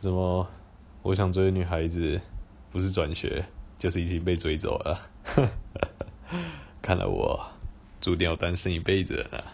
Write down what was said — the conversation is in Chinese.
怎么？我想追的女孩子，不是转学，就是已经被追走了。看来我注定要单身一辈子了。